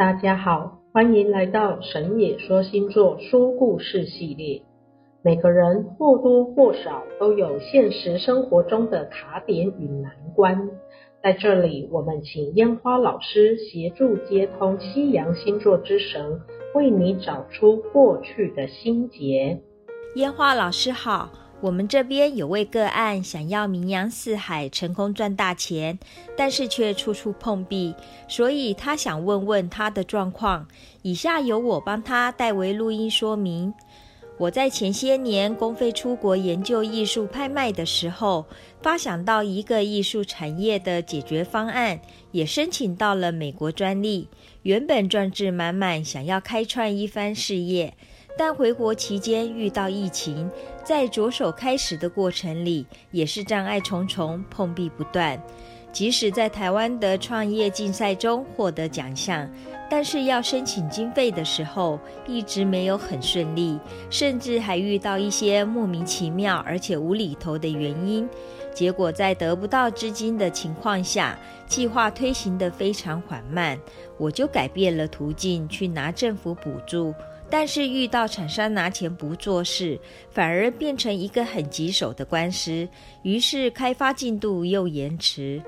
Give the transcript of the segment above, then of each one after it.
大家好，欢迎来到神野说星座说故事系列。每个人或多或少都有现实生活中的卡点与难关，在这里，我们请烟花老师协助接通西洋星座之神，为你找出过去的心结。烟花老师好。我们这边有位个案想要名扬四海、成功赚大钱，但是却处处碰壁，所以他想问问他的状况。以下由我帮他代为录音说明。我在前些年公费出国研究艺术拍卖的时候，发想到一个艺术产业的解决方案，也申请到了美国专利。原本壮志满满，想要开创一番事业。但回国期间遇到疫情，在着手开始的过程里也是障碍重重，碰壁不断。即使在台湾的创业竞赛中获得奖项，但是要申请经费的时候一直没有很顺利，甚至还遇到一些莫名其妙而且无厘头的原因。结果在得不到资金的情况下，计划推行得非常缓慢，我就改变了途径去拿政府补助。但是遇到厂商拿钱不做事，反而变成一个很棘手的官司，于是开发进度又延迟。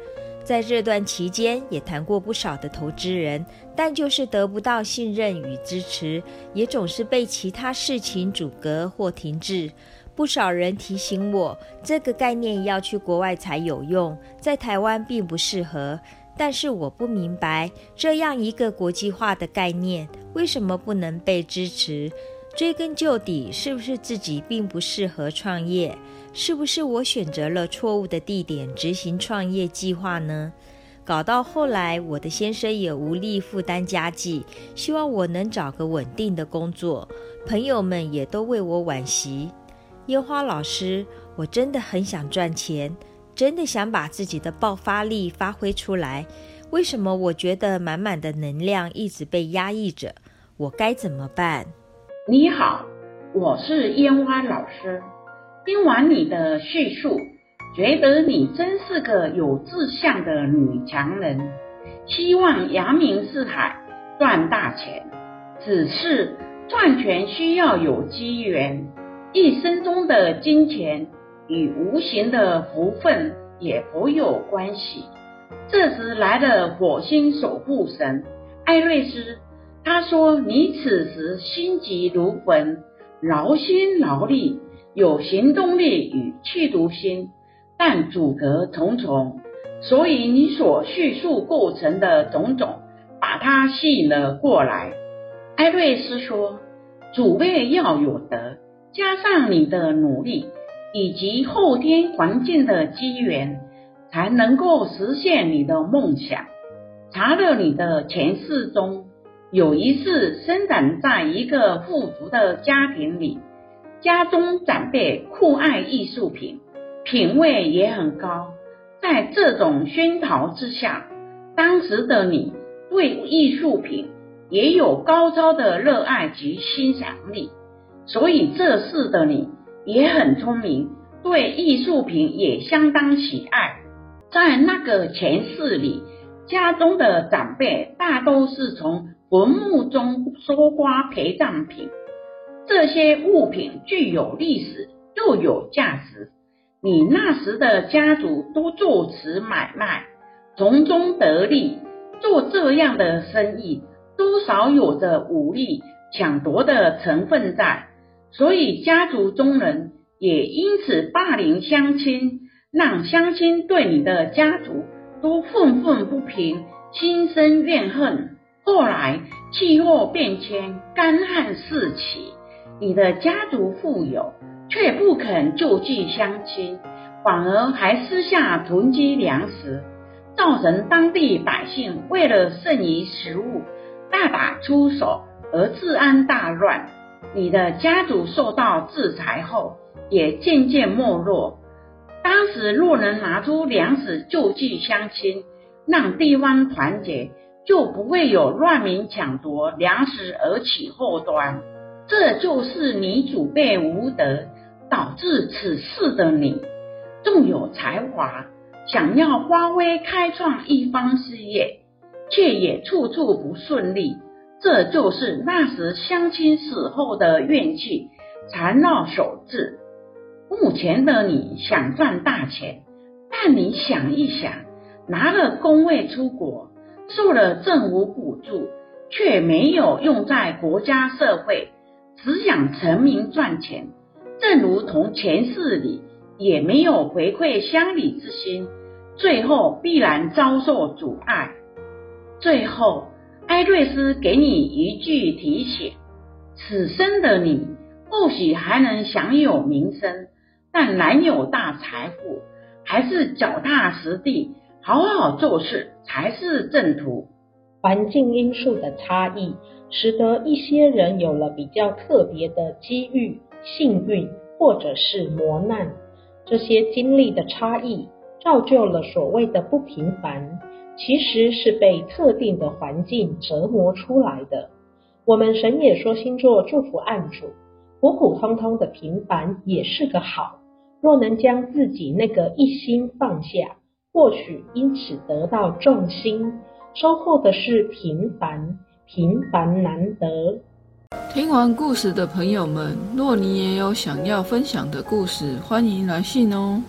在这段期间，也谈过不少的投资人，但就是得不到信任与支持，也总是被其他事情阻隔或停滞。不少人提醒我，这个概念要去国外才有用，在台湾并不适合。但是我不明白，这样一个国际化的概念，为什么不能被支持？追根究底，是不是自己并不适合创业？是不是我选择了错误的地点执行创业计划呢？搞到后来，我的先生也无力负担家计，希望我能找个稳定的工作。朋友们也都为我惋惜。烟花老师，我真的很想赚钱。真的想把自己的爆发力发挥出来，为什么我觉得满满的能量一直被压抑着？我该怎么办？你好，我是烟花老师。听完你的叙述，觉得你真是个有志向的女强人，希望扬名四海，赚大钱。只是赚钱需要有机缘，一生中的金钱。与无形的福分也颇有关系。这时来了火星守护神艾瑞斯，他说：“你此时心急如焚，劳心劳力，有行动力与企图心，但阻隔重重。所以你所叙述过程的种种，把它吸引了过来。”艾瑞斯说：“主位要有德，加上你的努力。”以及后天环境的机缘，才能够实现你的梦想。查了你的前世中，有一次生长在一个富足的家庭里，家中长辈酷爱艺术品，品味也很高。在这种熏陶之下，当时的你对艺术品也有高超的热爱及欣赏力，所以这世的你。也很聪明，对艺术品也相当喜爱。在那个前世里，家中的长辈大都是从坟墓中搜刮陪葬品，这些物品具有历史又有价值。你那时的家族都做此买卖，从中得利，做这样的生意，多少有着武力抢夺的成分在。所以家族中人也因此霸凌乡亲，让乡亲对你的家族都愤愤不平，心生怨恨。后来气候变迁，干旱四起，你的家族富有，却不肯救济乡亲，反而还私下囤积粮食，造成当地百姓为了剩余食物，大打出手，而治安大乱。你的家族受到制裁后，也渐渐没落。当时若能拿出粮食救济乡亲，让地方团结，就不会有乱民抢夺粮食而起祸端。这就是你祖辈无德，导致此事的你。纵有才华，想要发挥开创一方事业，却也处处不顺利。这就是那时乡亲死后的怨气缠绕所致。目前的你想赚大钱，但你想一想，拿了公位出国，受了政府补助，却没有用在国家社会，只想成名赚钱，正如同前世里也没有回馈乡里之心，最后必然遭受阻碍。最后。艾瑞斯给你一句提醒：此生的你或许还能享有名声，但难有大财富。还是脚踏实地，好好做事才是正途。环境因素的差异，使得一些人有了比较特别的机遇、幸运，或者是磨难。这些经历的差异，造就了所谓的不平凡。其实是被特定的环境折磨出来的。我们神野说星座祝福案主，普普通通的平凡也是个好。若能将自己那个一心放下，或许因此得到重心，收获的是平凡，平凡难得。听完故事的朋友们，若你也有想要分享的故事，欢迎来信哦。